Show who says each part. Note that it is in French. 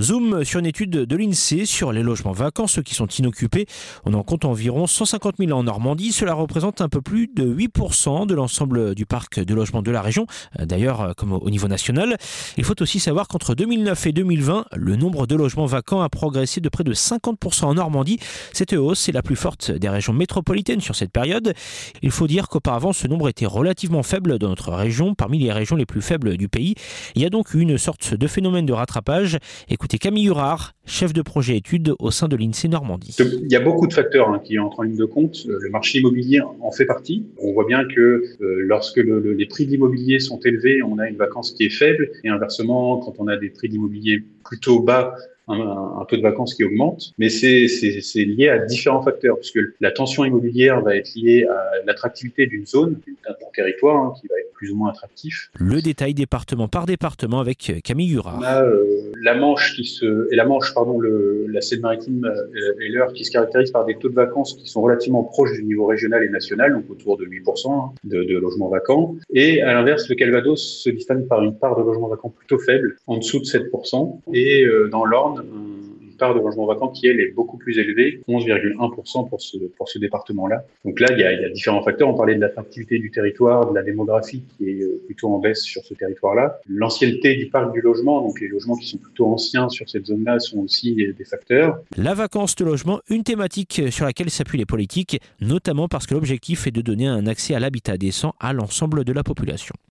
Speaker 1: Zoom sur une étude de l'INSEE sur les logements vacants, ceux qui sont inoccupés. On en compte environ 150 000 en Normandie. Cela représente un peu plus de 8% de l'ensemble du parc de logements de la région, d'ailleurs comme au niveau national. Il faut aussi savoir qu'entre 2009 et 2020, le nombre de logements vacants a progressé de près de 50% en Normandie. Cette hausse est la plus forte des régions métropolitaines sur cette période. Il faut dire qu'auparavant, ce nombre était relativement faible dans notre région, parmi les régions les plus faibles du pays. Il y a donc une sorte de phénomène de rattrapage. Camille Hurard, chef de projet études au sein de l'INSEE Normandie.
Speaker 2: Il y a beaucoup de facteurs hein, qui entrent en ligne de compte. Euh, le marché immobilier en fait partie. On voit bien que euh, lorsque le, les prix de l'immobilier sont élevés, on a une vacance qui est faible. Et inversement, quand on a des prix d'immobilier plutôt bas, un, taux de vacances qui augmente, mais c'est lié à différents facteurs, puisque la tension immobilière va être liée à l'attractivité d'une zone, d'un territoire hein, qui va être plus ou moins attractif.
Speaker 1: Le détail département par département avec Camille Hura.
Speaker 2: On a euh, la Manche qui se et la Manche pardon le, la Seine-Maritime euh, et l'Eure qui se caractérisent par des taux de vacances qui sont relativement proches du niveau régional et national, donc autour de 8% hein, de, de logements vacants. Et à l'inverse, le Calvados se distingue par une part de logements vacants plutôt faible, en dessous de 7%, et euh, dans l'Orne part de logements vacants qui, elle, est beaucoup plus élevée, 11,1% pour ce, pour ce département-là. Donc là, il y, a, il y, a, différents facteurs. On parlait de l'attractivité du territoire, de la démographie qui est euh, plutôt en baisse sur ce territoire-là. L'ancienneté du parc du logement, donc les logements qui sont plutôt anciens sur cette zone-là sont aussi des facteurs.
Speaker 1: La vacance de logement, une thématique sur laquelle s'appuient les politiques, notamment parce que l'objectif est de donner un accès à l'habitat décent à l'ensemble de la population.